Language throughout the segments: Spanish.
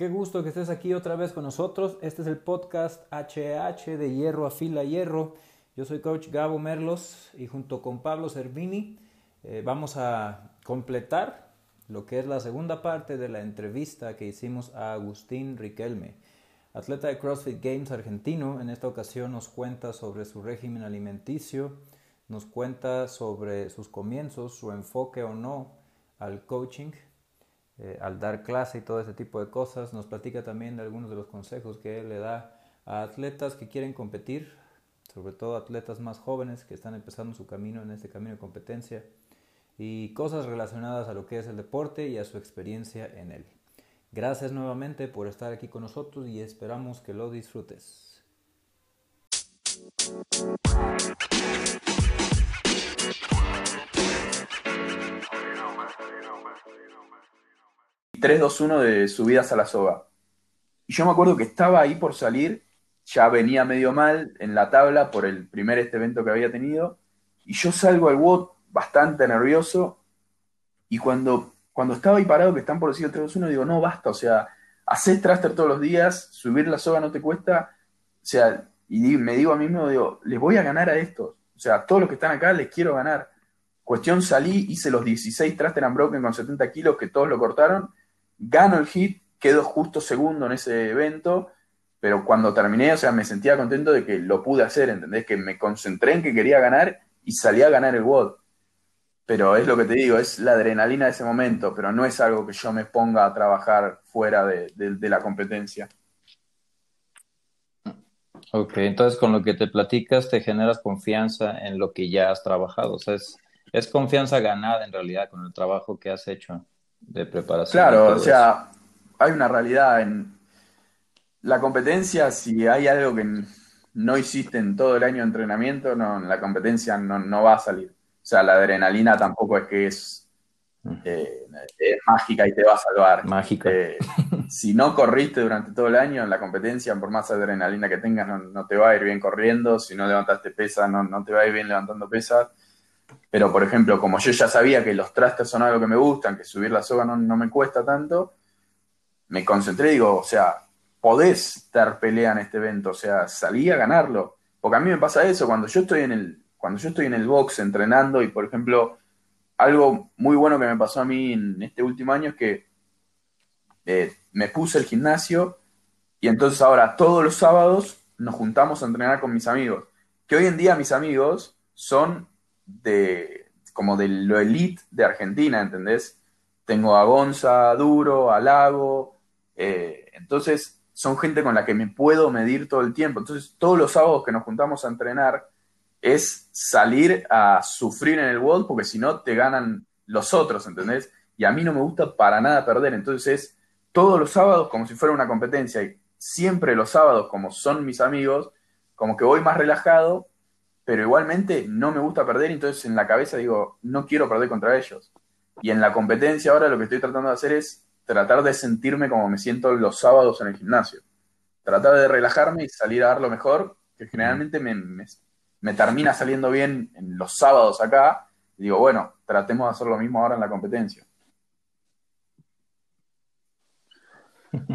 Qué gusto que estés aquí otra vez con nosotros. Este es el podcast HH de Hierro a Fila Hierro. Yo soy coach Gabo Merlos y junto con Pablo Cervini eh, vamos a completar lo que es la segunda parte de la entrevista que hicimos a Agustín Riquelme, atleta de CrossFit Games argentino. En esta ocasión nos cuenta sobre su régimen alimenticio, nos cuenta sobre sus comienzos, su enfoque o no al coaching eh, al dar clase y todo ese tipo de cosas. Nos platica también de algunos de los consejos que él le da a atletas que quieren competir, sobre todo atletas más jóvenes que están empezando su camino en este camino de competencia y cosas relacionadas a lo que es el deporte y a su experiencia en él. Gracias nuevamente por estar aquí con nosotros y esperamos que lo disfrutes. 3-2-1 de subidas a la soga. Y yo me acuerdo que estaba ahí por salir, ya venía medio mal en la tabla por el primer este evento que había tenido, y yo salgo al WOT bastante nervioso, y cuando, cuando estaba ahí parado, que están por decir 3-2-1, digo, no, basta, o sea, haces thruster todos los días, subir la soga no te cuesta, o sea, y me digo a mí mismo, digo, les voy a ganar a estos, o sea, a todos los que están acá les quiero ganar. Cuestión, salí, hice los 16 thruster and broken con 70 kilos que todos lo cortaron, gano el hit, quedo justo segundo en ese evento, pero cuando terminé, o sea, me sentía contento de que lo pude hacer, ¿entendés? Que me concentré en que quería ganar y salí a ganar el WOD. Pero es lo que te digo, es la adrenalina de ese momento, pero no es algo que yo me ponga a trabajar fuera de, la competencia. Ok, entonces con lo que te platicas te generas confianza en lo que ya has trabajado, o sea, es, es confianza ganada en realidad con el trabajo que has hecho de preparación. Claro, o sea, hay una realidad en la competencia, si hay algo que no hiciste en todo el año de entrenamiento, no, la competencia no, va a salir. O sea, la adrenalina tampoco es que es, mm. eh, mágica y te va a salvar. Mágica. Eh, si no corriste durante todo el año en la competencia, por más adrenalina que tengas, no, te va a ir bien corriendo. Si no levantaste pesas, no, no te va a ir bien levantando pesas. Pero, por ejemplo, como yo ya sabía que los trastes son algo que me gustan, que subir la soga no, me cuesta tanto, me concentré y digo, o sea, podés dar pelea en este evento, o sea, salí a ganarlo. Porque a mí me pasa eso, cuando yo estoy en el, cuando yo estoy en el box entrenando y, por ejemplo, algo muy bueno que me pasó a mí en este último año es que eh, me puse el gimnasio y entonces ahora todos los sábados nos juntamos a entrenar con mis amigos. Que hoy en día mis amigos son de como de lo elite de Argentina, ¿entendés? Tengo a Gonza, Duro, a Lago, eh, entonces son gente con la que me puedo medir todo el tiempo. Entonces todos los sábados que nos juntamos a entrenar es salir a sufrir en el world porque si no te ganan los otros, ¿entendés? Y a mí no me gusta para nada perder, entonces es todos los sábados como si fuera una competencia y siempre los sábados como son mis amigos, como que voy más relajado pero igualmente no me gusta perder, entonces en la cabeza digo, no quiero perder contra ellos. Y en la competencia ahora lo que estoy tratando de hacer es tratar de sentirme como me siento los sábados en el gimnasio. Tratar de relajarme y salir a dar lo mejor, que generalmente me, me, termina saliendo bien en los sábados acá. Y digo, bueno, tratemos de hacer lo mismo ahora en la competencia.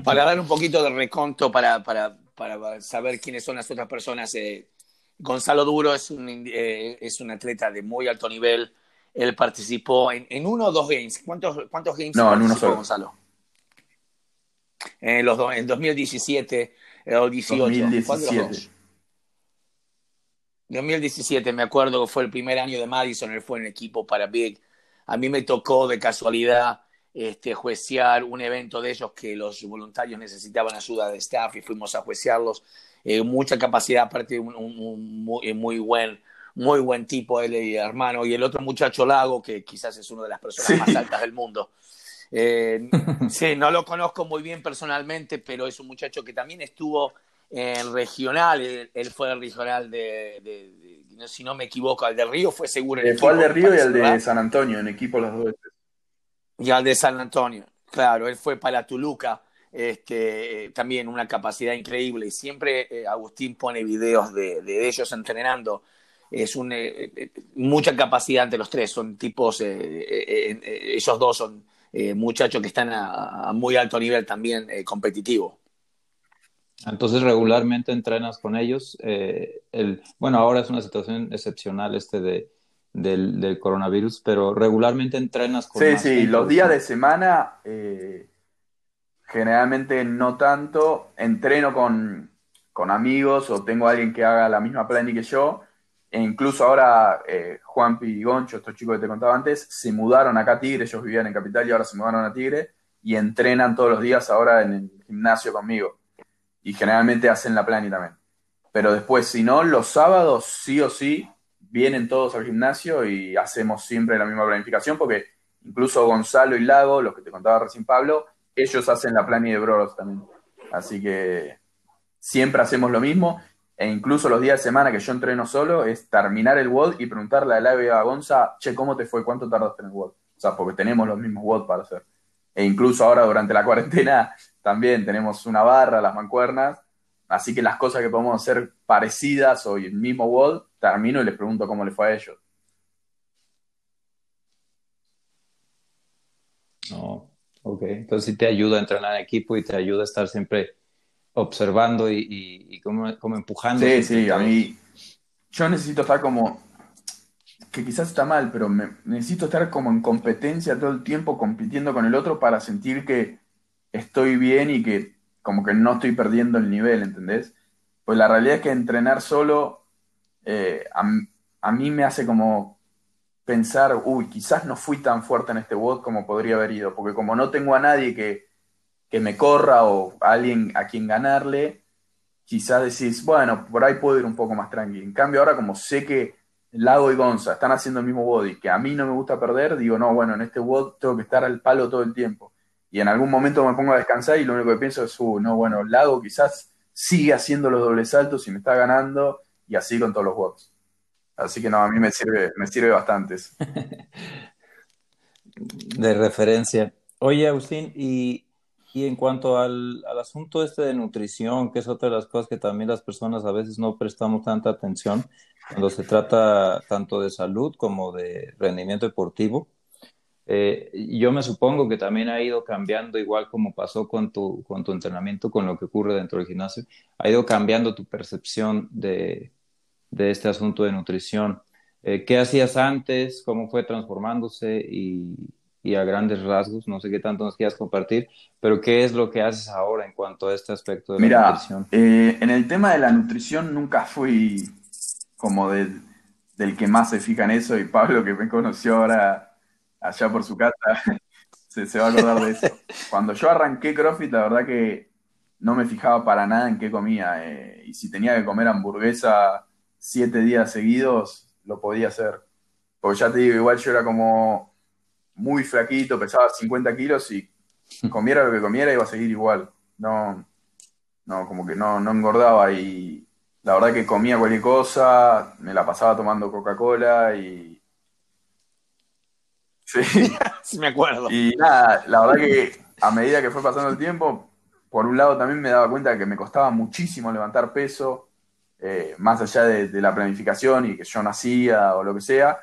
Para dar un poquito de reconto, para, para, para saber quiénes son las otras personas, eh, Gonzalo Duro es un, eh, es un atleta de muy alto nivel. Él participó en, en uno o dos games. ¿Cuántos, cuántos games no, en uno solo. Gonzalo? En, los en 2017 eh, o 18. 2017. 2017, me acuerdo que fue el primer año de Madison, él fue en equipo para Big. A mí me tocó de casualidad este, juecear un evento de ellos que los voluntarios necesitaban ayuda de staff y fuimos a juecearlos eh, mucha capacidad, aparte un, un, eh, muy, buen, muy buen tipo, él y hermano, y el otro muchacho Lago, que quizás es una de las personas más altas del mundo. Eh, sí, no lo conozco muy bien personalmente, pero es un muchacho que también estuvo en regional, él, fue el regional de, si no me equivoco, al de Río fue seguro. El fue al de Río y al de San Antonio, en equipo los dos Y al de San Antonio, claro, él fue para Tuluca este, también una capacidad increíble. Y siempre eh, Agustín pone videos de, ellos entrenando. Es un, eh, eh, mucha capacidad entre los tres. Son tipos, ellos dos son muchachos que están a, muy alto nivel también competitivo. Entonces regularmente entrenas con ellos. el, bueno, ahora es una situación excepcional este de, del, coronavirus, pero regularmente entrenas con Sí, sí, los días de semana generalmente no tanto. Entreno con, amigos o tengo a alguien que haga la misma planning que yo. E incluso ahora eh, Juanpi y Goncho, estos chicos que te contaba antes, se mudaron acá a Tigre, ellos vivían en Capital y ahora se mudaron a Tigre y entrenan todos los días ahora en el gimnasio conmigo. Y generalmente hacen la planning también. Pero después, si no, los sábados sí o sí vienen todos al gimnasio y hacemos siempre la misma planificación porque incluso Gonzalo y Lago, los que te contaba recién Pablo, ellos hacen la planning de Bros también. Así que siempre hacemos lo mismo. E incluso los días de semana que yo entreno solo es terminar el WOD y preguntarle a la a Gonza, che, ¿cómo te fue? ¿Cuánto tardaste en el WOD? O sea, porque tenemos los mismos WOD para hacer. E incluso ahora durante la cuarentena también tenemos una barra, las mancuernas. Así que las cosas que podemos hacer parecidas o el mismo WOD, termino y les pregunto cómo le fue a ellos. No, Ok, entonces sí te ayuda a entrenar en equipo y te ayuda a estar siempre observando y, como, empujando. Sí, sí, a mí yo necesito estar como, que quizás está mal, pero necesito estar como en competencia todo el tiempo, compitiendo con el otro para sentir que estoy bien y que como que no estoy perdiendo el nivel, ¿entendés? Pues la realidad es que entrenar solo eh, a mí me hace como pensar, uy, quizás no fui tan fuerte en este WOD como podría haber ido, porque como no tengo a nadie que, me corra o a alguien a quien ganarle, quizás decís, bueno, por ahí puedo ir un poco más tranquilo. En cambio, ahora como sé que Lago y Gonza están haciendo el mismo WOD y que a mí no me gusta perder, digo, no, bueno, en este WOD tengo que estar al palo todo el tiempo. Y en algún momento me pongo a descansar y lo único que pienso es, uh, no, bueno, Lago quizás sigue haciendo los dobles saltos y me está ganando, y así con todos los WODs. Así que no, a mí me sirve, me sirve bastante. de referencia. Oye, Agustín, y, en cuanto al, asunto este de nutrición, que es otra de las cosas que también las personas a veces no prestamos tanta atención cuando se trata tanto de salud como de rendimiento deportivo. Eh, yo me supongo que también ha ido cambiando, igual como pasó con tu, con tu entrenamiento, con lo que ocurre dentro del gimnasio, ha ido cambiando tu percepción de, de este asunto de nutrición. Eh, ¿Qué hacías antes? ¿Cómo fue transformándose? Y, a grandes rasgos, no sé qué tanto nos quieras compartir, pero ¿qué es lo que haces ahora en cuanto a este aspecto de la nutrición? Eh, en el tema de la nutrición nunca fui como del, que más se fija en eso y Pablo que me conoció ahora allá por su casa se, va a acordar de eso. Cuando yo arranqué CrossFit, la verdad que no me fijaba para nada en qué comía eh, y si tenía que comer hamburguesa siete días seguidos, lo podía hacer. Porque ya te digo, igual yo era como muy flaquito, pesaba 50 kilos y comiera lo que comiera iba a seguir igual. No, no, como que no, no engordaba y la verdad que comía cualquier cosa, me la pasaba tomando Coca-Cola y... Sí. sí, me acuerdo. Y nada, la verdad que a medida que fue pasando el tiempo, por un lado también me daba cuenta de que me costaba muchísimo levantar peso, eh, más allá de, la planificación y que yo nacía o lo que sea,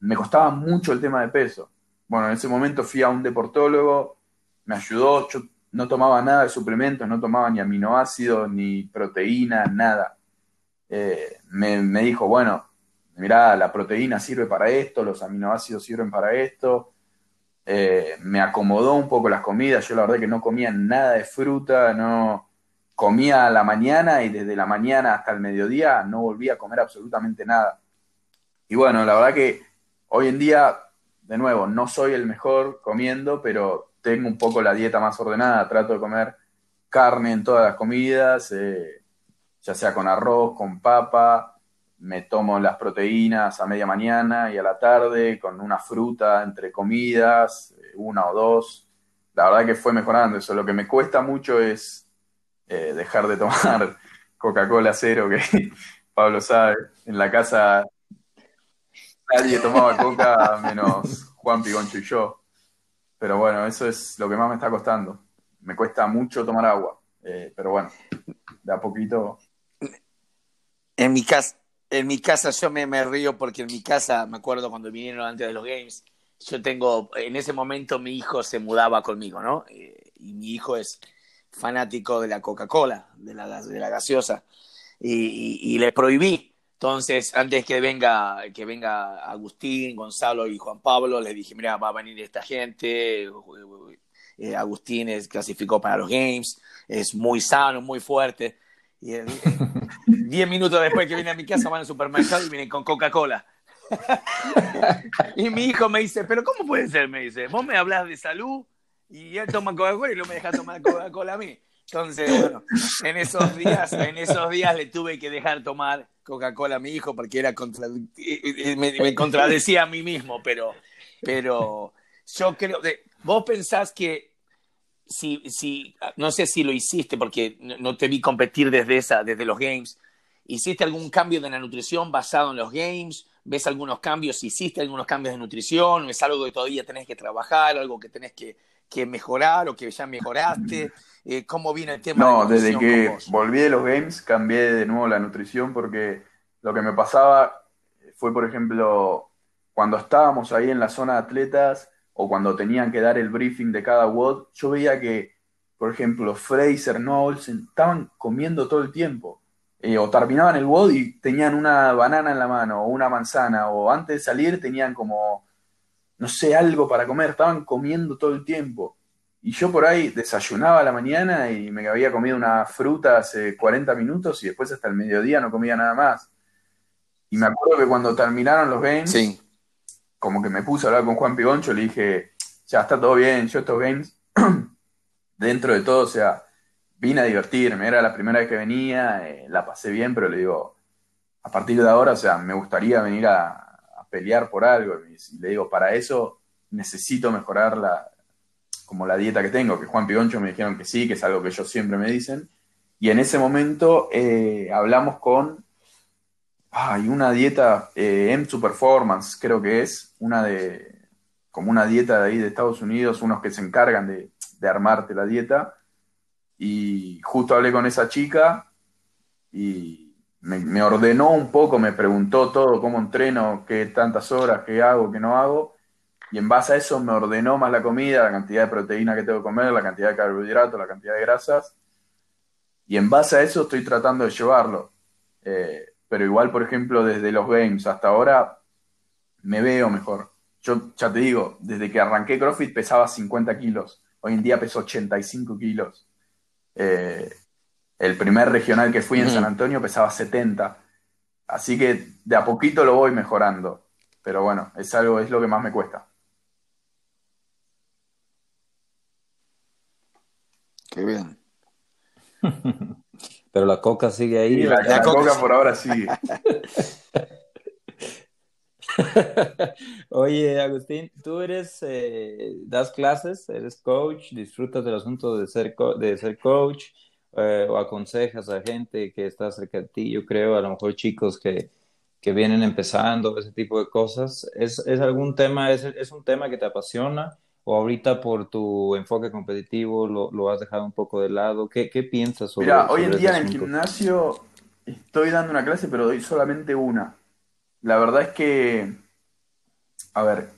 me costaba mucho el tema de peso. Bueno, en ese momento fui a un deportólogo, me ayudó, yo no tomaba nada de suplementos, no tomaba ni aminoácidos, ni proteína, nada. Eh, me, dijo, bueno, mira, la proteína sirve para esto, los aminoácidos sirven para esto. Eh, me acomodó un poco las comidas, yo la verdad que no comía nada de fruta, no, comía a la mañana y desde la mañana hasta el mediodía no volvía a comer absolutamente nada. Y bueno, la verdad que hoy en día, de nuevo, no soy el mejor comiendo, pero tengo un poco la dieta más ordenada, trato de comer carne en todas las comidas, eh, ya sea con arroz, con papa, me tomo las proteínas a media mañana y a la tarde, con una fruta entre comidas, eh, una o dos. La verdad que fue mejorando eso. Lo que me cuesta mucho es eh, dejar de tomar Coca-Cola cero, que Pablo sabe. En la casa nadie tomaba coca menos Juan Pigoncho y yo. Pero bueno, eso es lo que más me está costando. me cuesta mucho tomar agua. Eh, pero bueno, de a poquito. En mi casa, en mi casa yo me, río porque en mi casa, me acuerdo cuando vinieron antes de los games, yo tengo, en ese momento mi hijo se mudaba conmigo, ¿no? Eh, y mi hijo es fanático de la Coca-Cola, de la, de la gaseosa, y, y, y, le prohibí. Entonces, antes que venga, que venga Agustín, Gonzalo y Juan Pablo, les dije, mira, va a venir esta gente, eh, Agustín es, clasificó para los games, es muy sano, muy fuerte. Y eh, diez minutos después que viene a mi casa van al supermercado y vienen con Coca-Cola. y mi hijo me dice, pero ¿cómo puede ser? Me dice, vos me hablas de salud y él toma Coca-Cola y no me deja tomar Coca-Cola a mí. Entonces, bueno, en esos días, en esos días le tuve que dejar tomar Coca-Cola a mi hijo porque era contra, me, contradecía a mí mismo, pero, pero yo creo, vos pensás que si, si, no sé si lo hiciste porque no te vi competir desde esa, desde los games, ¿hiciste algún cambio de la nutrición basado en los games? ¿Ves algunos cambios? ¿Hiciste algunos cambios de nutrición? ¿Es algo que todavía tenés que trabajar? ¿Algo que tenés que, que mejorar o que ya mejoraste? Eh, ¿Cómo viene el tema? No, de desde que volví de los games cambié de nuevo la nutrición porque lo que me pasaba fue, por ejemplo, cuando estábamos ahí en la zona de atletas o cuando tenían que dar el briefing de cada WOD, yo veía que, por ejemplo, Fraser, no estaban comiendo todo el tiempo. Eh, o terminaban el WOD y tenían una banana en la mano o una manzana, o antes de salir tenían como, no sé, algo para comer, estaban comiendo todo el tiempo. Y yo por ahí desayunaba a la mañana y me había comido una fruta hace 40 minutos y después hasta el mediodía no comía nada más. Y me acuerdo que cuando terminaron los games, como que me puse a hablar con Juan Pigoncho, le dije, ya está todo bien, yo estos games, dentro de todo, o sea, vine a divertirme, era la primera vez que venía, eh, la pasé bien, pero le digo, a partir de ahora, o sea, me gustaría venir a, pelear por algo. Y le digo, para eso necesito mejorar la, como la dieta que tengo, que Juan Pigoncho me dijeron que sí, que es algo que ellos siempre me dicen. Y en ese momento eh, hablamos con, hay una dieta eh, M2 Performance, creo que es, una de, como una dieta de ahí de Estados Unidos, unos que se encargan de, de armarte la dieta. Y justo hablé con esa chica y me, ordenó un poco, me preguntó todo, cómo entreno, qué tantas horas, qué hago, qué no hago y en base a eso me ordenó más la comida, la cantidad de proteína que tengo que comer, la cantidad de carbohidratos, la cantidad de grasas. Y en base a eso estoy tratando de llevarlo. Eh, pero igual, por ejemplo, desde los games hasta ahora me veo mejor. Yo ya te digo, desde que arranqué CrossFit pesaba 50 kilos. Hoy en día peso 85 kilos. Eh, el primer regional que fui en San Antonio pesaba 70. Así que de a poquito lo voy mejorando. Pero bueno, es algo, es lo que más me cuesta. Qué bien. Pero la coca sigue ahí. la, la, coca, por ahora sigue. Oye, Agustín, tú eres, eh, das clases, eres coach, disfrutas del asunto de ser, de ser coach eh, o aconsejas a gente que está cerca de ti, yo creo, a lo mejor chicos que, que vienen empezando, ese tipo de cosas. ¿Es, es algún tema, es, es un tema que te apasiona? o ahorita por tu enfoque competitivo lo, lo has dejado un poco de lado? ¿Qué, qué piensas sobre Mira, hoy en día en el gimnasio estoy dando una clase, pero doy solamente una. La verdad es que, a ver,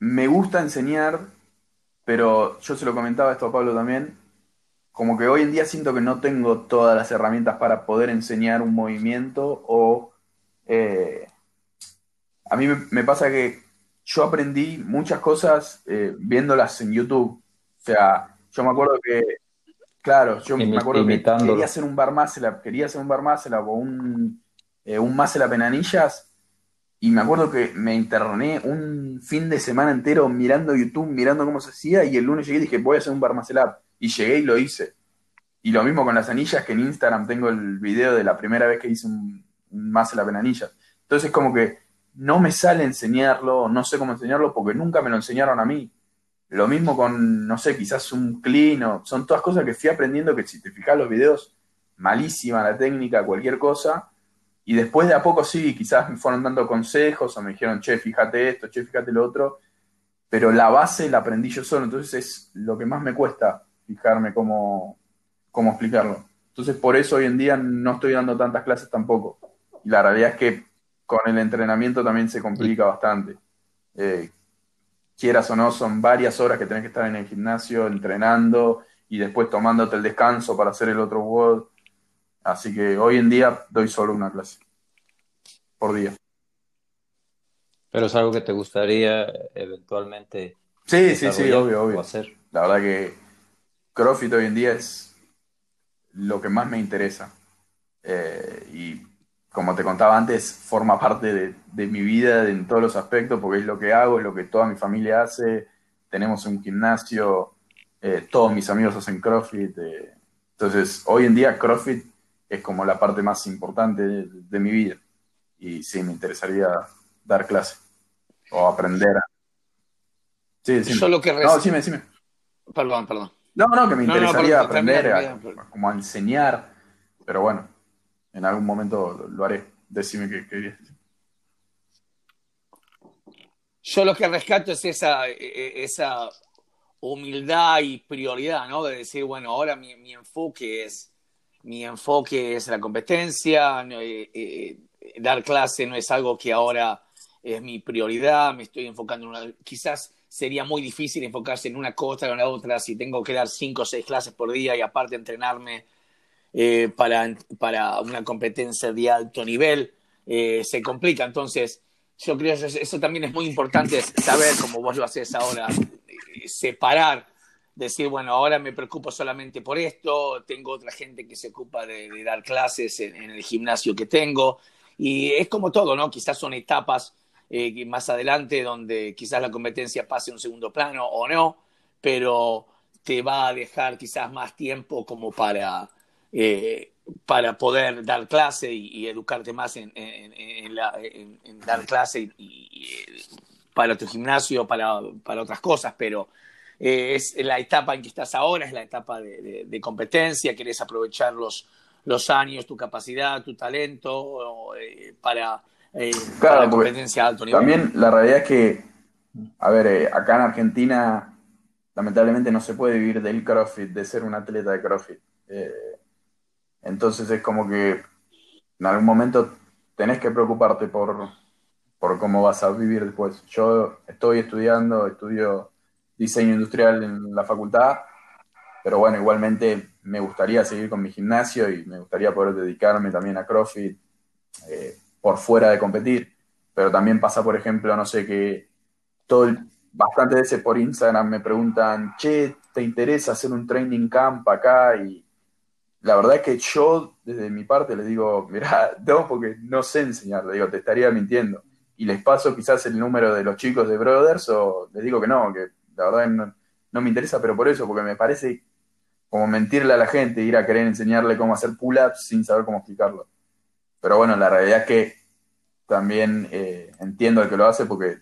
me gusta enseñar, pero yo se lo comentaba esto a Pablo también, como que hoy en día siento que no tengo todas las herramientas para poder enseñar un movimiento o... Eh, a mí me, pasa que yo aprendí muchas cosas eh, viéndolas en YouTube. O sea, yo me acuerdo que, claro, yo me acuerdo que quería hacer un bar up, quería hacer un bar up o un, eh, un up en anillas, y me acuerdo que me interné un fin de semana entero mirando YouTube, mirando cómo se hacía, y el lunes llegué y dije, voy a hacer un bar muscle up. Y llegué y lo hice. Y lo mismo con las anillas, que en Instagram tengo el video de la primera vez que hice un, un muscle en anillas. Entonces, como que no me sale enseñarlo, no sé cómo enseñarlo, porque nunca me lo enseñaron a mí. Lo mismo con, no sé, quizás un clean, o, son todas cosas que fui aprendiendo que si te fijas los videos, malísima la técnica, cualquier cosa. Y después de a poco sí, quizás me fueron dando consejos o me dijeron, che, fíjate esto, che, fíjate lo otro. Pero la base la aprendí yo solo, entonces es lo que más me cuesta. fijarme cómo, cómo explicarlo. Entonces, por eso hoy en día no estoy dando tantas clases tampoco. Y la realidad es que con el entrenamiento también se complica bastante. Eh, quieras o no, son varias horas que tenés que estar en el gimnasio entrenando y después tomándote el descanso para hacer el otro WOD. Así que hoy en día doy solo una clase por día. Pero es algo que te gustaría eventualmente. Sí, sí, sí, obvio, obvio. Hacer. La verdad que CrossFit hoy en día es lo que más me interesa. Eh, y como te contaba antes, forma parte de, mi vida en todos los aspectos, porque es lo que hago, es lo que toda mi familia hace. Tenemos un gimnasio, eh, todos mis amigos hacen CrossFit. Eh. entonces, hoy en día CrossFit es como la parte más importante de, mi vida. Y sí, me interesaría dar clase o aprender. Sí, sí. Solo que no, decime, decime. Perdón, perdón. No, no, que me interesaría aprender, a, como a enseñar, pero bueno, en algún momento lo, haré. Decime qué querías Yo lo que rescato es esa, e, e, esa humildad y prioridad, ¿no? De decir, bueno, ahora mi, enfoque es mi enfoque es la competencia, eh, eh, dar clase no es algo que ahora es mi prioridad, me estoy enfocando en una, quizás sería muy difícil enfocarse en una cosa o en la otra si tengo que dar cinco o seis clases por día y aparte entrenarme eh, para, para una competencia de alto nivel, se complica. Entonces, yo creo que eso, también es muy importante saber, como vos lo haces ahora, separar, decir, bueno, ahora me preocupo solamente por esto, tengo otra gente que se ocupa de, dar clases en, el gimnasio que tengo, y es como todo, ¿no? Quizás son etapas eh, más adelante donde quizás la competencia pase a un segundo plano o no, pero te va a dejar quizás más tiempo como para, eh, para poder dar clase y, educarte más en, dar clase y, para tu gimnasio, para, para otras cosas, pero eh, es la etapa en que estás ahora, es la etapa de, competencia, querés aprovechar los, los años, tu capacidad, tu talento para eh, claro, competencia alto nivel. También la realidad es que, a ver, eh, acá en Argentina lamentablemente no se puede vivir del CrossFit, de ser un atleta de CrossFit. Eh, entonces es como que en algún momento tenés que preocuparte por, por cómo vas a vivir después. Yo estoy estudiando, estudio diseño industrial en la facultad, pero bueno, igualmente me gustaría seguir con mi gimnasio y me gustaría poder dedicarme también a CrossFit. Eh, por fuera de competir. Pero también pasa, por ejemplo, no sé, que todo bastante veces por Instagram me preguntan, che, ¿te interesa hacer un training camp acá? Y la verdad es que yo, desde mi parte, les digo, mira, no, porque no sé enseñar, le digo, te estaría mintiendo. Y les paso quizás el número de los chicos de Brothers o les digo que no, que la verdad no, no me interesa, pero por eso, porque me parece como mentirle a la gente, ir a querer enseñarle cómo hacer pull-ups sin saber cómo explicarlo. Pero bueno, la realidad es que también eh, entiendo el que lo hace porque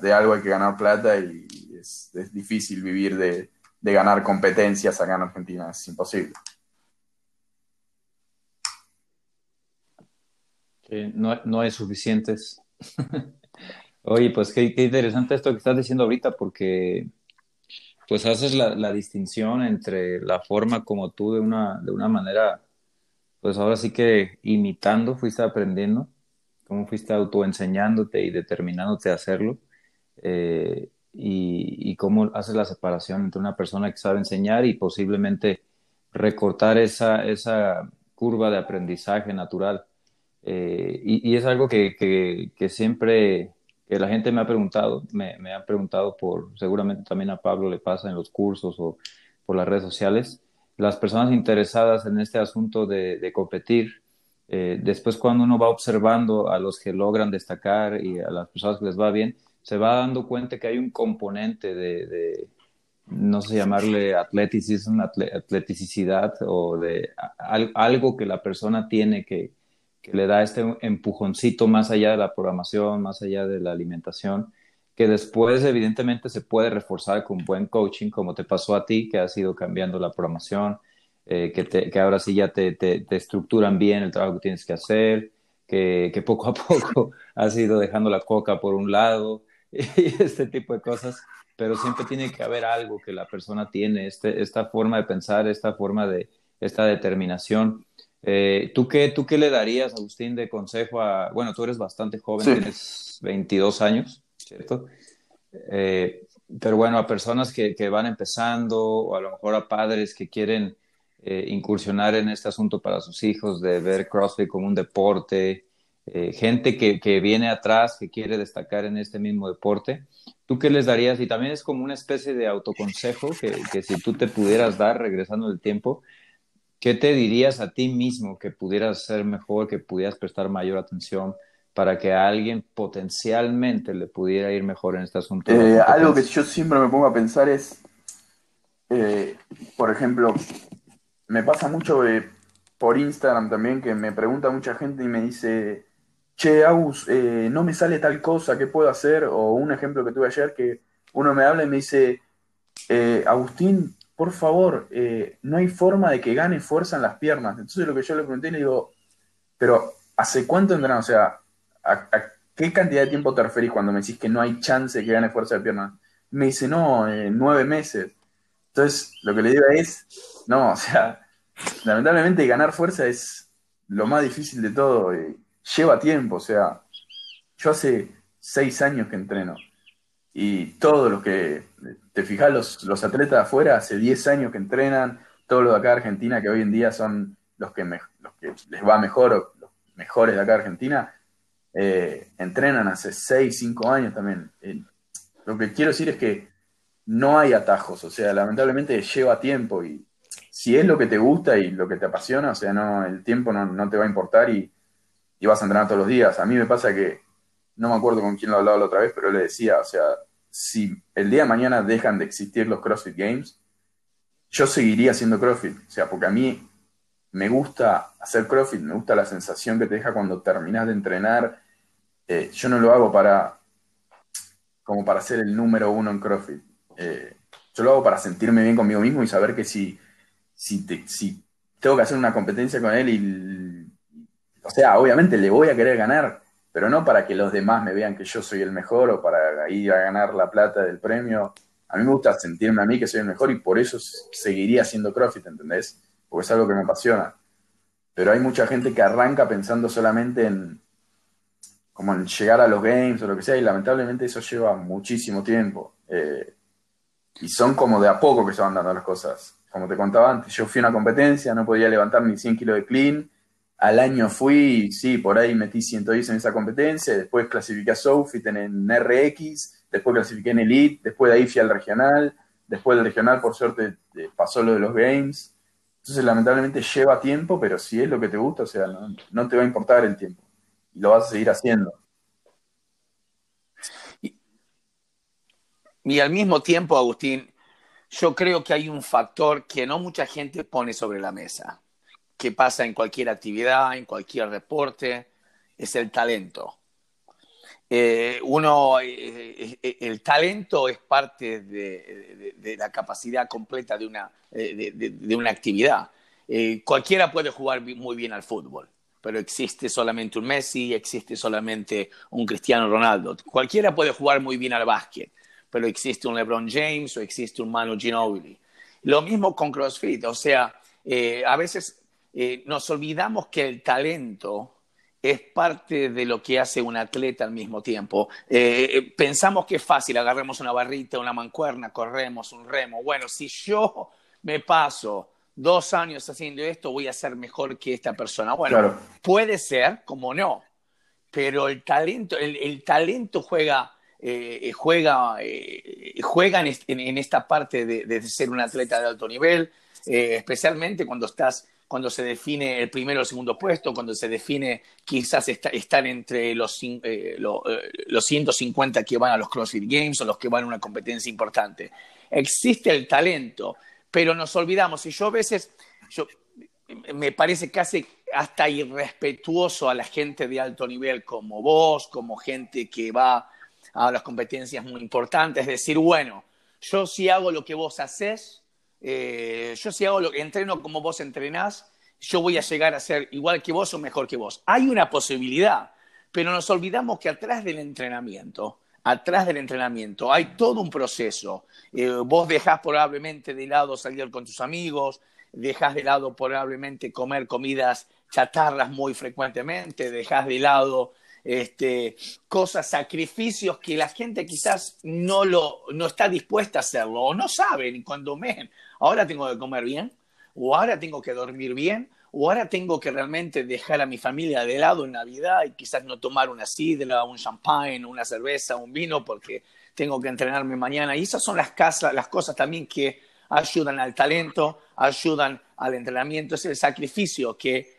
de algo hay que ganar plata y es, difícil vivir de, ganar competencias acá en Argentina, es imposible. no, no hay suficientes. Oye, pues qué, interesante esto que estás diciendo ahorita, porque pues haces la, la, distinción entre la forma como tú de una, de una manera pues ahora sí que imitando fuiste aprendiendo, cómo fuiste autoenseñándote y determinándote a hacerlo, eh, y, cómo haces la separación entre una persona que sabe enseñar y posiblemente recortar esa, esa curva de aprendizaje natural. Eh, y, es algo que, que, siempre que la gente me ha preguntado, me, me ha preguntado por, seguramente también a Pablo le pasa en los cursos o por las redes sociales, las personas interesadas en este asunto de, competir, eh, después cuando uno va observando a los que logran destacar y a las personas que les va bien, se va dando cuenta que hay un componente de, no sé llamarle atleticismo, atleticidad o de algo que la persona tiene que, que le da este empujoncito más allá de la programación, más allá de la alimentación, que después evidentemente se puede reforzar con buen coaching, como te pasó a ti, que has ido cambiando la programación, eh, que, ahora sí ya te, te, estructuran bien el trabajo que tienes que hacer, que, que, poco a poco has ido dejando la coca por un lado y este tipo de cosas. pero siempre tiene que haber algo que la persona tiene, este, esta forma de pensar, esta forma de, esta determinación. Eh, ¿tú, qué, ¿Tú qué le darías, Agustín, de consejo a, bueno, tú eres bastante joven, tienes 22 años, ¿cierto? Eh, pero bueno, a personas que, que, van empezando o a lo mejor a padres que quieren eh, incursionar en este asunto para sus hijos, de ver CrossFit como un deporte, gente que, que, viene atrás, que quiere destacar en este mismo deporte, ¿tú qué les darías? Y también es como una especie de autoconsejo que, que si tú te pudieras dar regresando el tiempo, ¿Qué te dirías a ti mismo que pudieras ser mejor, que pudieras prestar mayor atención para que a alguien potencialmente le pudiera ir mejor en este asunto? Eh, algo que yo siempre me pongo a pensar es, eh, por ejemplo, me pasa mucho eh, por Instagram también que me pregunta mucha gente y me dice, che, Agus, no me sale tal cosa, ¿qué puedo hacer? O un ejemplo que tuve ayer que uno me habla y me dice, Agustín, por favor, eh, no hay forma de que gane fuerza en las piernas. Entonces lo que yo le pregunté, le digo, pero ¿hace cuánto entrenas? O sea, ¿a, qué cantidad de tiempo te referís cuando me decís que no hay chance de que gane fuerza de piernas? Me dice, no, eh, nueve meses. Entonces, lo que le digo es, no, o sea, lamentablemente ganar fuerza es lo más difícil de todo. Eh, lleva tiempo, o sea, yo hace seis años que entreno y todo lo que, te fijas, los, los atletas de afuera hace 10 años que entrenan, todos los de acá de Argentina, que hoy en día son los que, los que les va mejor, o los mejores de acá de Argentina, eh, entrenan hace 6, 5 años también. Eh, lo que quiero decir es que no hay atajos, o sea, lamentablemente lleva tiempo y si es lo que te gusta y lo que te apasiona, o sea, no, el tiempo no, no te va a importar y, y vas a entrenar todos los días. A mí me pasa que no me acuerdo con quién lo hablaba la otra vez, pero le decía, o sea, si el día de mañana dejan de existir los CrossFit Games, yo seguiría haciendo CrossFit. O sea, porque a mí me gusta hacer CrossFit, me gusta la sensación que te deja cuando terminas de entrenar. Eh, yo no lo hago para como para ser el número uno en CrossFit. Eh, yo lo hago para sentirme bien conmigo mismo y saber que si, si, si tengo que hacer una competencia con él y, o sea, obviamente le voy a querer ganar, pero no para que los demás me vean que yo soy el mejor o para ir a ganar la plata del premio. A mí me gusta sentirme a mí que soy el mejor y por eso seguiría haciendo CrossFit, ¿entendés? Porque es algo que me apasiona. Pero hay mucha gente que arranca pensando solamente en como en llegar a los games o lo que sea, y lamentablemente eso lleva muchísimo tiempo. Eh, y son como de a poco que se van dando las cosas. Como te contaba antes, yo fui a una competencia, no podía levantar ni 100 kilos de clean, al año fui, sí, por ahí metí 110 en esa competencia, después clasifiqué a Sofit en, RX, después clasifiqué en Elite, después de ahí fui al regional, después del regional por suerte eh, pasó lo de los games. Entonces lamentablemente lleva tiempo, pero si es lo que te gusta, o sea, no, te va a importar el tiempo y lo vas a seguir haciendo. y al mismo tiempo, Agustín, yo creo que hay un factor que no mucha gente pone sobre la mesa que pasa en cualquier actividad, en cualquier deporte, es el talento. Eh, uno, eh, eh, el talento es parte de, la capacidad completa de una, de, una actividad. cualquiera puede jugar muy bien al fútbol, pero existe solamente un Messi, existe solamente un Cristiano Ronaldo. Cualquiera puede jugar muy bien al básquet, pero existe un LeBron James o existe un Manu Ginobili. Lo mismo con CrossFit, o sea, a veces eh, nos olvidamos que el talento es parte de lo que hace un atleta al mismo tiempo. Eh, eh, pensamos que es fácil, agarremos una barrita, una mancuerna, corremos un remo. Bueno, si yo me paso dos años haciendo esto, voy a ser mejor que esta persona. Bueno, puede ser, como no, pero el talento, el, talento juega, juega, juega en, esta parte de, ser un atleta de alto nivel, especialmente cuando estás cuando se define el primero o segundo puesto, cuando se define quizás estar entre los, eh, eh, los 150 que van a los CrossFit Games o los que van a una competencia importante. Existe el talento, pero nos olvidamos. Y yo a veces, yo, me parece casi hasta irrespetuoso a la gente de alto nivel como vos, como gente que va a las competencias muy importantes, decir, bueno, yo si hago lo que vos haces, eh, yo si hago lo que entreno como vos entrenás, yo voy a llegar a ser igual que vos o mejor que vos. Hay una posibilidad, pero nos olvidamos que atrás del entrenamiento atrás del entrenamiento hay todo un proceso. Eh, vos dejás probablemente de lado salir con tus amigos, dejas de lado probablemente comer comidas chatarras muy frecuentemente, dejas de lado este, cosas, sacrificios que la gente quizás no, lo, no está dispuesta a hacerlo o no sabe ni cuando ven, ahora tengo que comer bien, o ahora tengo que dormir bien, o ahora tengo que realmente dejar a mi familia de lado en Navidad y quizás no tomar una sidra, un champagne, una cerveza, un vino porque tengo que entrenarme mañana. Y esas son las, casas, las cosas también que ayudan al talento, ayudan al entrenamiento, es el sacrificio que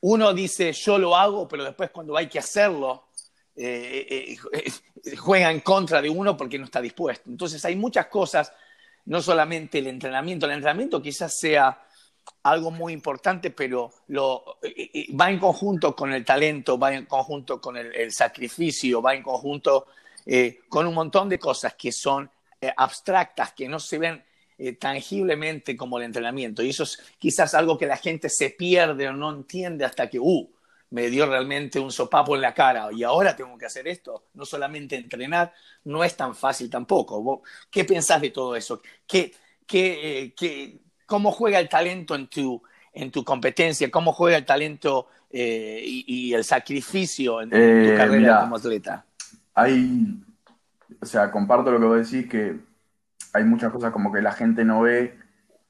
uno dice yo lo hago, pero después cuando hay que hacerlo, eh, eh, eh, juega en contra de uno porque no está dispuesto. Entonces hay muchas cosas, no solamente el entrenamiento, el entrenamiento quizás sea algo muy importante, pero lo, va en conjunto con el talento, va en conjunto con el, sacrificio, va en conjunto con un montón de cosas que son abstractas, que no se ven eh, tangiblemente como el entrenamiento. Y eso es quizás algo que la gente se pierde o no entiende hasta que, uh, me dio realmente un sopapo en la cara y ahora tengo que hacer esto. No solamente entrenar, no es tan fácil tampoco. ¿Qué pensás de todo eso? ¿Qué, qué, qué, ¿Cómo juega el talento en tu, en tu competencia? ¿Cómo juega el talento eh, y, el sacrificio en, tu eh, carrera como atleta? Hay, o sea, comparto lo que vos decís, que hay muchas cosas como que la gente no ve,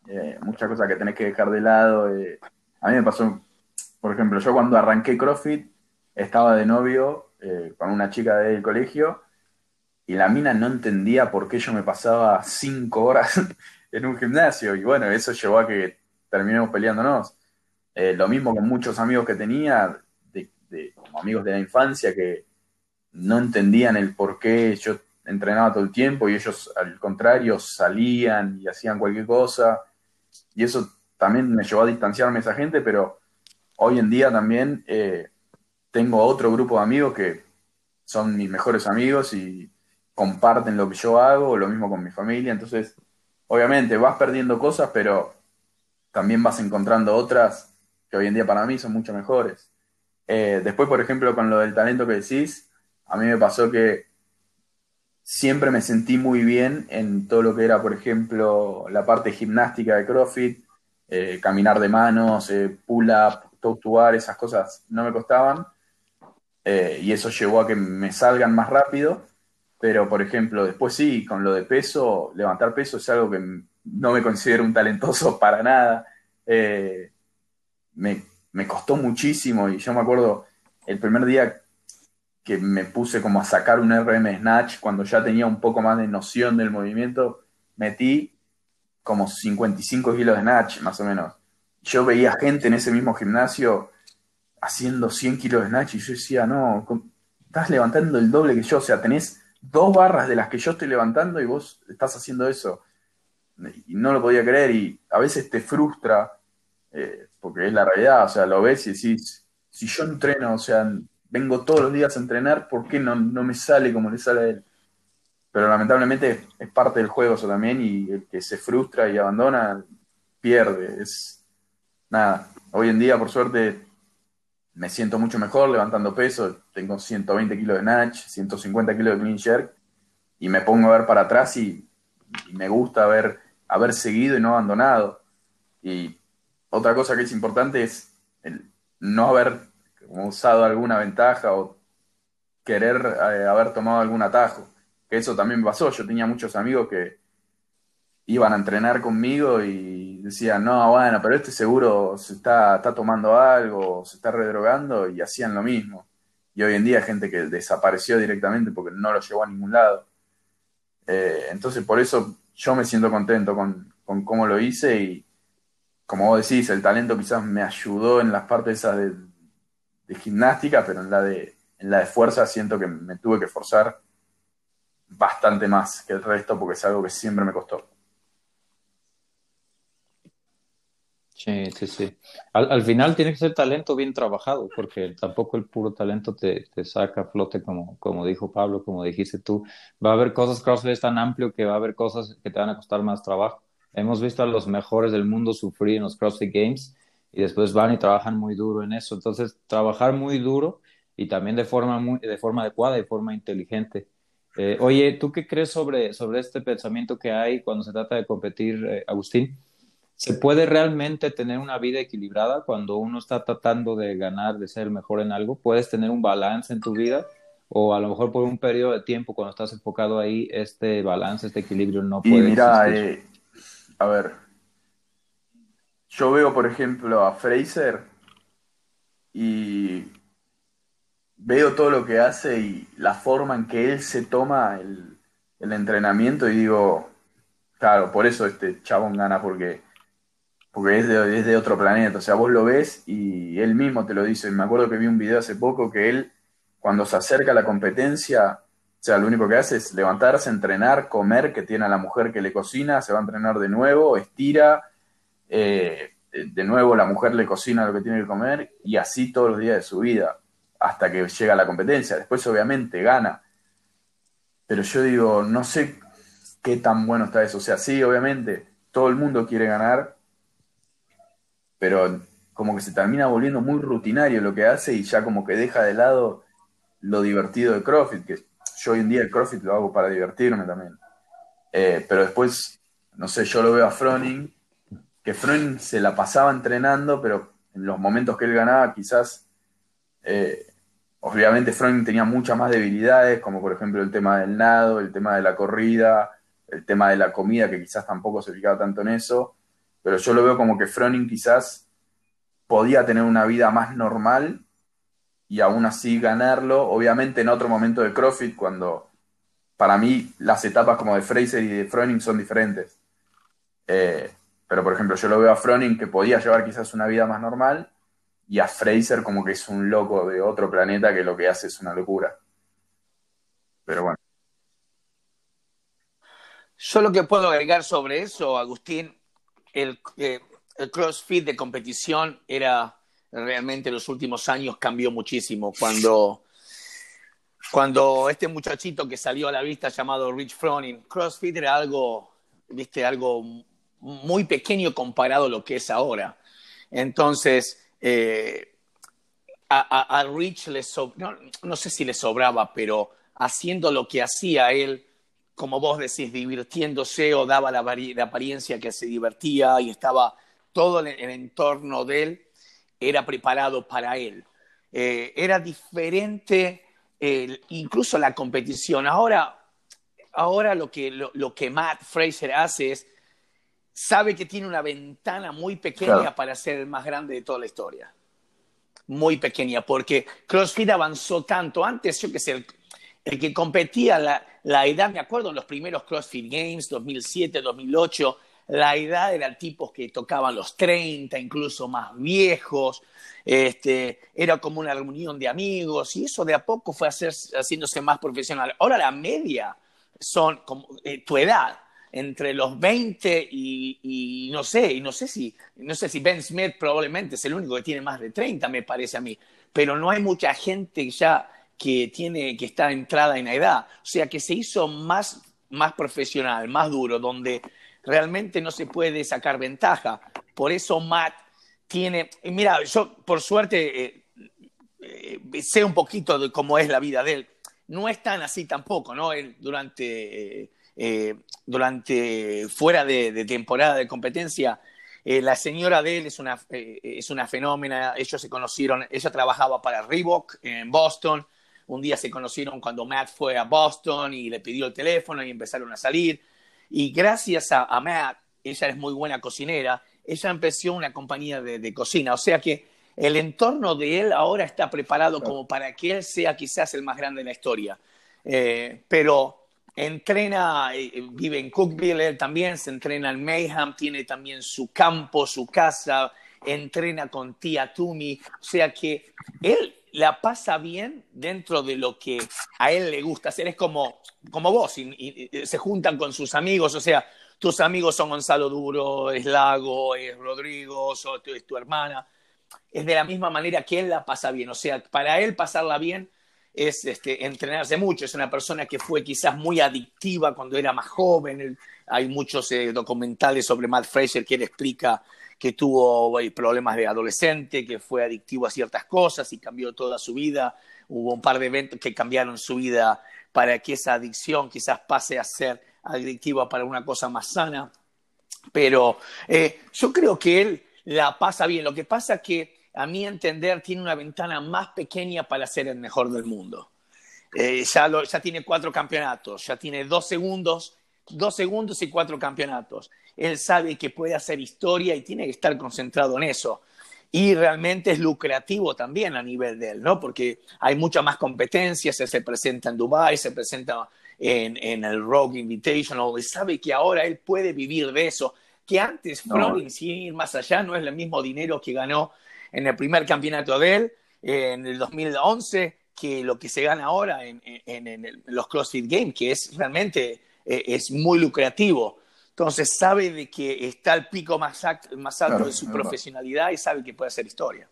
eh, muchas cosas que tenés que dejar de lado. Eh. A mí me pasó, por ejemplo, yo cuando arranqué CrossFit estaba de novio eh, con una chica del colegio y la mina no entendía por qué yo me pasaba cinco horas en un gimnasio y bueno, eso llevó a que terminemos peleándonos. lo mismo con muchos amigos que tenía, de, como amigos de la infancia, que no entendían el por qué yo entrenaba todo el tiempo y ellos al contrario salían y hacían cualquier cosa. Y eso también me llevó a distanciarme de esa gente, pero hoy en día también eh, tengo otro grupo de amigos que son mis mejores amigos y comparten lo que yo hago, lo mismo con mi familia. Entonces, obviamente vas perdiendo cosas, pero también vas encontrando otras que hoy en día para mí son mucho mejores. Eh, después, por ejemplo, con lo del talento que decís, a mí me pasó que siempre me sentí muy bien en todo lo que era, por ejemplo, la parte gimnástica de CrossFit, eh, caminar de manos, eh, pull-up, top to bar, esas cosas no me costaban. Eh, y eso llevó a que me salgan más rápido. Pero, por ejemplo, después sí, con lo de peso, levantar peso es algo que no me considero un talentoso para nada. me, me costó muchísimo y yo me acuerdo el primer día que me puse como a sacar un RM Snatch cuando ya tenía un poco más de noción del movimiento, metí como 55 kilos de Snatch, más o menos. Yo veía gente en ese mismo gimnasio haciendo 100 kilos de Snatch y yo decía, no, estás levantando el doble que yo, o sea, tenés dos barras de las que yo estoy levantando y vos estás haciendo eso. Y no lo podía creer y a veces te frustra, eh, porque es la realidad, o sea, lo ves y decís, si yo entreno, o sea, vengo todos los días a entrenar, ¿por qué no, me sale como le sale a él? Pero lamentablemente es parte del juego eso también y el que se frustra y abandona pierde. Es nada. Hoy en día, por suerte, me siento mucho mejor levantando peso. Tengo 120 kilos de Natch, 150 kilos de clean jerk y me pongo a ver para atrás y, me gusta haber, haber seguido y no abandonado. Y otra cosa que es importante es el no haber usado alguna ventaja o querer eh, haber tomado algún atajo. Que eso también pasó. Yo tenía muchos amigos que iban a entrenar conmigo y decían, no, bueno, pero este seguro se está, está tomando algo, se está redrogando y hacían lo mismo. Y hoy en día hay gente que desapareció directamente porque no lo llevó a ningún lado. Eh, entonces por eso yo me siento contento con, con, cómo lo hice y como vos decís, el talento quizás me ayudó en las partes esas de, de gimnástica, pero en la de, en la de fuerza siento que me tuve que forzar bastante más que el resto porque es algo que siempre me costó. Sí, sí, sí. Al, final tiene que ser talento bien trabajado, porque tampoco el puro talento te, saca a flote, como, como dijo Pablo, como dijiste tú. Va a haber cosas, CrossFit es tan amplio que va a haber cosas que te van a costar más trabajo. Hemos visto a los mejores del mundo sufrir en los CrossFit Games y después van y trabajan muy duro en eso. Entonces, trabajar muy duro y también de forma, muy, de forma adecuada y de forma inteligente. Eh, oye, ¿tú qué crees sobre, sobre este pensamiento que hay cuando se trata de competir, eh, Agustín? ¿Se puede realmente tener una vida equilibrada cuando uno está tratando de ganar, de ser el mejor en algo? ¿Puedes tener un balance en tu vida? O a lo mejor por un periodo de tiempo, cuando estás enfocado ahí, este balance, este equilibrio no puede y mira, eh, a ver, yo veo, por ejemplo, a Fraser y veo todo lo que hace y la forma en que él se toma el, entrenamiento y digo, claro, por eso este chabón gana, porque, porque es, de, es de otro planeta. O sea, vos lo ves y él mismo te lo dice. Me acuerdo que vi un video hace poco que él, cuando se acerca a la competencia, o sea, lo único que hace es levantarse, entrenar, comer, que tiene a la mujer que le cocina, se va a entrenar de nuevo, estira, eh, de nuevo la mujer le cocina lo que tiene que comer y así todos los días de su vida hasta que llega la competencia. Después obviamente gana. Pero yo digo, no sé qué tan bueno está eso. O sea, sí, obviamente, todo el mundo quiere ganar, pero como que se termina volviendo muy rutinario lo que hace y ya como que deja de lado lo divertido de CrossFit, que yo hoy en día el CrossFit lo hago para divertirme también. Eh, pero después, no sé, yo lo veo a Froning, que se la pasaba entrenando, pero en los momentos que él ganaba quizás eh, Obviamente Freund tenía muchas más debilidades, como por ejemplo el tema del nado, el tema de la corrida, el tema de la comida, que quizás tampoco se fijaba tanto en eso, pero yo lo veo como que Froning quizás podía tener una vida más normal y aún así ganarlo, obviamente en otro momento de CrossFit, cuando para mí las etapas como de Fraser y de Froning son diferentes. Eh, pero por ejemplo, yo lo veo a Froning que podía llevar quizás una vida más normal y a Fraser como que es un loco de otro planeta que lo que hace es una locura. Pero bueno. Yo lo que puedo agregar sobre eso, Agustín, el, eh, el CrossFit de competición era realmente en los últimos años cambió muchísimo. Cuando, cuando este muchachito que salió a la vista llamado Rich Froning, CrossFit era algo, viste, algo muy pequeño comparado a lo que es ahora. Entonces, eh, a, Rich le no, sé si le sobraba, pero haciendo lo que hacía él, como vos decís, divirtiéndose o daba la, apariencia que se divertía y estaba todo el, el entorno de él, era preparado para él. Eh, era diferente incluso la competición. Ahora, ahora lo, que, lo que Matt Fraser hace es sabe que tiene una ventana muy pequeña para ser el más grande de toda la historia. Muy pequeña, porque CrossFit avanzó tanto. Antes, yo que sé, el, que competía, la, la, edad, me acuerdo en los primeros CrossFit Games, 2007, 2008, la edad eran tipos que tocaban los 30, incluso más viejos. Este, era como una reunión de amigos y eso de a poco fue hacer, haciéndose más profesional. Ahora la media son como eh, tu edad entre los 20 y, no sé, y no sé si, no sé si Ben Smith probablemente es el único que tiene más de 30, me parece a mí, pero no hay mucha gente ya que tiene, que está entrada en la edad, o sea que se hizo más, más profesional, más duro, donde realmente no se puede sacar ventaja. Por eso Matt tiene, mira, yo por suerte eh, eh, sé un poquito de cómo es la vida de él. No es tan así tampoco, ¿no? Él durante eh, durante fuera de, temporada de competencia. Eh, la señora de él es una, eh, es una fenómena, ellos se conocieron, ella trabajaba para Reebok en Boston, un día se conocieron cuando Matt fue a Boston y le pidió el teléfono y empezaron a salir. Y gracias a, Matt, ella es muy buena cocinera, ella empezó una compañía de, cocina. O sea que el entorno de él ahora está preparado como para que él sea quizás el más grande de la historia. pero entrena, eh, eh, vive en Cookville, él también se entrena en Mayhem, tiene también su campo, su casa, entrena con tía Tumi, o sea que él la pasa bien dentro de lo que a él le gusta hacer, es como, como vos, y, se juntan con sus amigos, o sea, tus amigos son Gonzalo Duro, es Lago, es Rodrigo, es tu hermana, es de la misma manera que él la pasa bien, o sea, para él pasarla bien es este, entrenarse mucho. Es una persona que fue quizás muy adictiva cuando era más joven. Hay muchos eh, documentales sobre Matt Fraser que él explica que tuvo problemas de adolescente, que fue adictivo a ciertas cosas y cambió toda su vida. Hubo un par de eventos que cambiaron su vida para que esa adicción quizás pase a ser adictiva para una cosa más sana. Pero eh, yo creo que él la pasa bien. Lo que pasa que a mi entender, tiene una ventana más pequeña para ser el mejor del mundo. Eh, ya, ya tiene cuatro campeonatos, ya tiene dos segundos, dos segundos y cuatro campeonatos. Él sabe que puede hacer historia y tiene que estar concentrado en eso. Y realmente es lucrativo también a nivel de él, ¿no? Porque hay mucha más competencia, se, presenta en Dubai, se presenta en, en, el Rogue Invitational, y sabe que ahora él puede vivir de eso, que antes no. sin ir más allá, no es el mismo dinero que ganó en el primer campeonato de él, en el 2011, que lo que se gana ahora en, los CrossFit Games, que es realmente eh, es muy lucrativo. Entonces sabe de que está el pico más, más alto de su profesionalidad y sabe que puede hacer historia.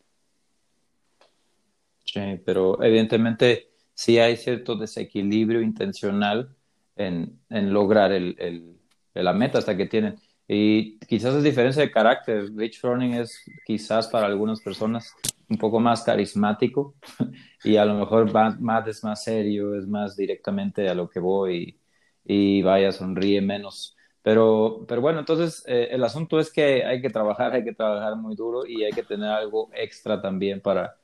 Sí, pero evidentemente sí hay cierto desequilibrio intencional en, lograr el, la meta hasta que tienen. Y quizás es diferencia de carácter. Rich Froning es quizás para algunas personas un poco más carismático y a lo mejor Matt es más serio, es más directamente a lo que voy y, vaya, sonríe menos. Pero, pero bueno, entonces eh, el asunto es que hay que trabajar, hay que trabajar muy duro y hay que tener algo extra también para,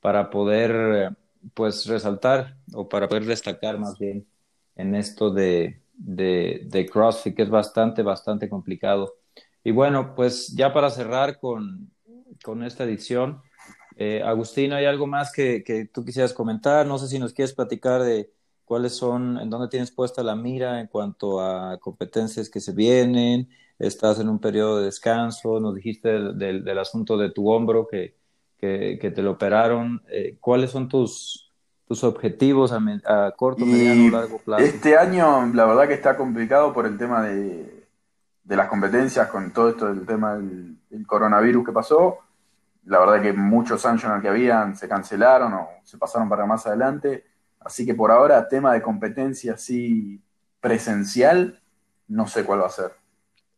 para poder pues resaltar o para poder destacar más bien en esto de, de, CrossFit, que es bastante, bastante complicado. Y bueno, pues ya para cerrar con, con esta edición, eh, Agustín, ¿hay algo más que, que, tú quisieras comentar? No sé si nos quieres platicar de cuáles son, en dónde tienes puesta la mira en cuanto a competencias que se vienen, estás en un periodo de descanso, nos dijiste del, del, asunto de tu hombro que, que, que te lo operaron, eh, ¿cuáles son tus, tus objetivos a, corto, mediano, largo plazo? Este año, la verdad que está complicado por el tema de, las competencias, con todo esto del tema del, coronavirus que pasó. La verdad que muchos sanctions que habían se cancelaron o se pasaron para más adelante. Así que por ahora, tema de competencia así presencial, no sé cuál va a ser.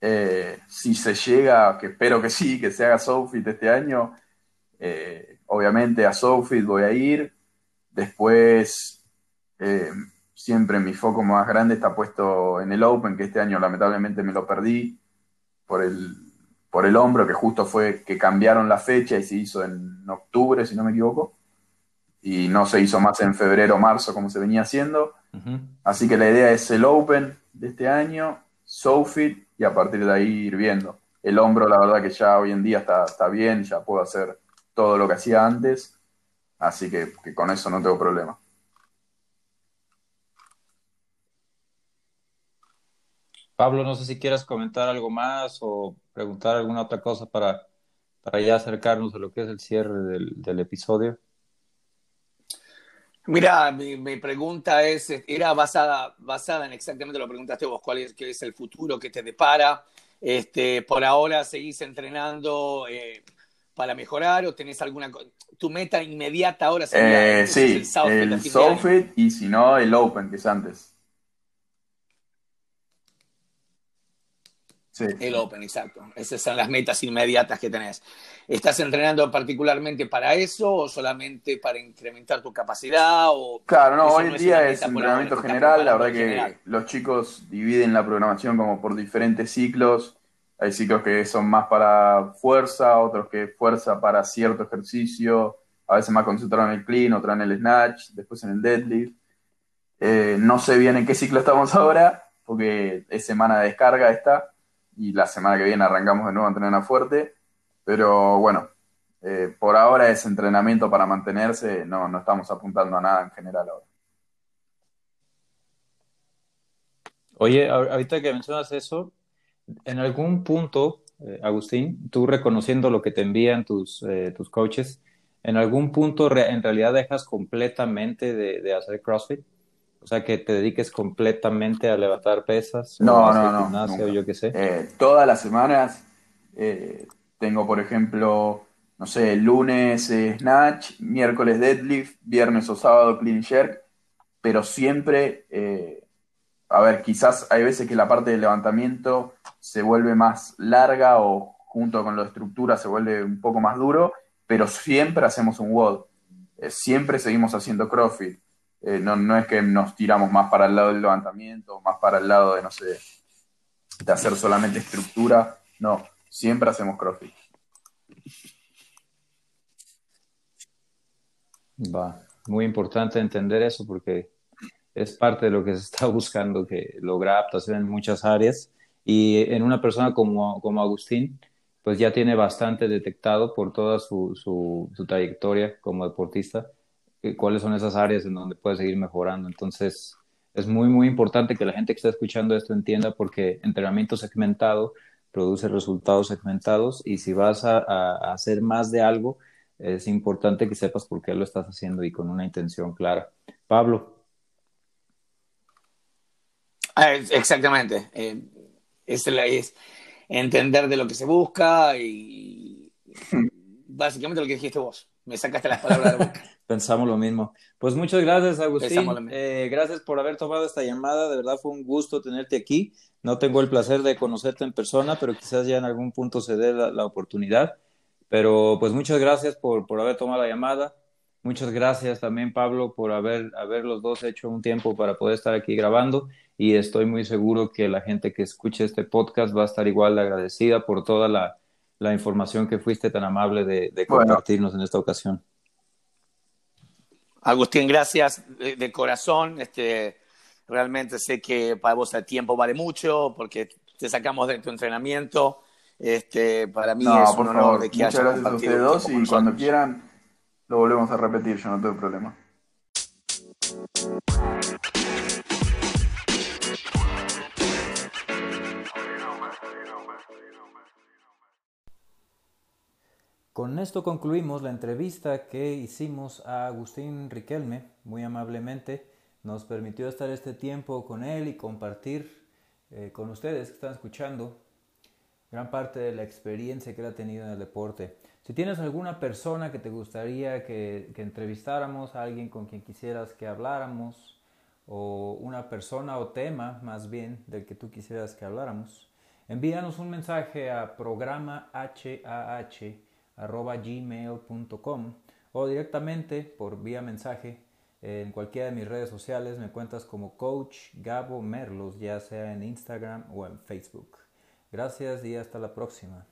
Eh, si se llega, que espero que sí, que se haga Sofit este año, eh, obviamente a Sofit voy a ir, Después, eh, siempre mi foco más grande está puesto en el Open, que este año lamentablemente me lo perdí por el, por el hombro, que justo fue que cambiaron la fecha y se hizo en octubre, si no me equivoco, y no se hizo más en febrero o marzo como se venía haciendo. Así que la idea es el Open de este año, SoFit, y a partir de ahí ir viendo. El hombro, la verdad que ya hoy en día está, está bien, ya puedo hacer todo lo que hacía antes. Así que, con eso no tengo problema. Pablo, no sé si quieras comentar algo más o preguntar alguna otra cosa para, para ya acercarnos a lo que es el cierre del, episodio. Mira, mi, pregunta es, era basada, basada en exactamente lo que preguntaste vos, cuál es, qué es el futuro que te depara. Este, por ahora seguís entrenando, eh, para mejorar o tenés alguna tu meta inmediata ahora sería eh, sí, el Soulfit, el y si no el Open que es antes. Sí. El Open, exacto. Esas son las metas inmediatas que tenés. ¿Estás entrenando particularmente para eso o solamente para incrementar tu capacidad? O claro, no, hoy en día es entrenamiento general. La verdad que los chicos dividen la programación como por diferentes ciclos hay ciclos que son más para fuerza, otros que fuerza para cierto ejercicio, a veces más concentrado en el clean, otra en el snatch, después en el deadlift. Eh, no sé bien en qué ciclo estamos ahora, porque es semana de descarga esta, y la semana que viene arrancamos de nuevo a entrenar fuerte, pero bueno, eh, por ahora es entrenamiento para mantenerse, no, no estamos apuntando a nada en general ahora. Oye, ahorita que mencionas eso, en algún punto, eh, Agustín, tú reconociendo lo que te envían tus, eh, tus coaches, en algún punto en realidad dejas completamente de, hacer CrossFit? O sea, que te dediques completamente a levantar pesas. No, no, no. yo qué sé. Eh, todas las semanas tengo, por ejemplo, no sé, lunes snatch, miércoles deadlift, viernes o sábado clean jerk, pero siempre, a ver, quizás hay veces que la parte del levantamiento se vuelve más larga o junto con la estructura se vuelve un poco más duro, pero siempre hacemos un WOD, eh, siempre seguimos haciendo CrossFit. Eh, no, no es que nos tiramos más para el lado del levantamiento, más para el lado de, no sé, de hacer solamente estructura, no, siempre hacemos CrossFit. Va, muy importante entender eso porque es parte de lo que se está buscando, que logra adaptación en muchas áreas. Y en una persona como, como Agustín, pues ya tiene bastante detectado por toda su, su, trayectoria como deportista, eh, cuáles son esas áreas en donde puede seguir mejorando. Entonces, es muy, muy importante que la gente que está escuchando esto entienda porque entrenamiento segmentado produce resultados segmentados y si vas a hacer más de algo, es importante que sepas por qué lo estás haciendo y con una intención clara. Pablo. Ah, exactamente. Eh, es, es, entender de lo que se busca y básicamente lo que dijiste vos. Me sacaste las palabras de la boca. Pensamos lo mismo. Pues muchas gracias, Agustín. Eh, gracias por haber tomado esta llamada. De verdad fue un gusto tenerte aquí. No tengo el placer de conocerte en persona, pero quizás ya en algún punto se dé la, la oportunidad. Pero pues muchas gracias por, por haber tomado la llamada. Muchas gracias también, Pablo, por haber, haber los dos hecho un tiempo para poder estar aquí grabando. Y estoy muy seguro que la gente que escuche este podcast va a estar igual de agradecida por toda la, la información que fuiste tan amable de, de compartirnos en esta ocasión. Agustín, gracias de, de, corazón. Este, realmente sé que para vos el tiempo vale mucho porque te sacamos de tu entrenamiento este, para mí no, es por un favor, honor de que muchas gracias a ustedes dos y cuando quieran lo volvemos a repetir, yo no tengo problema. Con esto concluimos la entrevista que hicimos a Agustín Riquelme, muy amablemente nos permitió estar este tiempo con él y compartir eh, con ustedes que están escuchando gran parte de la experiencia que él ha tenido en el deporte. Si tienes alguna persona que te gustaría que, que entrevistáramos, alguien con quien quisieras que habláramos, o una persona o tema más bien del que tú quisieras que habláramos, envíanos un mensaje a programahah.gmail.com o directamente por vía mensaje en cualquiera de mis redes sociales me cuentas como Coach Gabo Merlos, ya sea en Instagram o en Facebook. Gracias y hasta la próxima.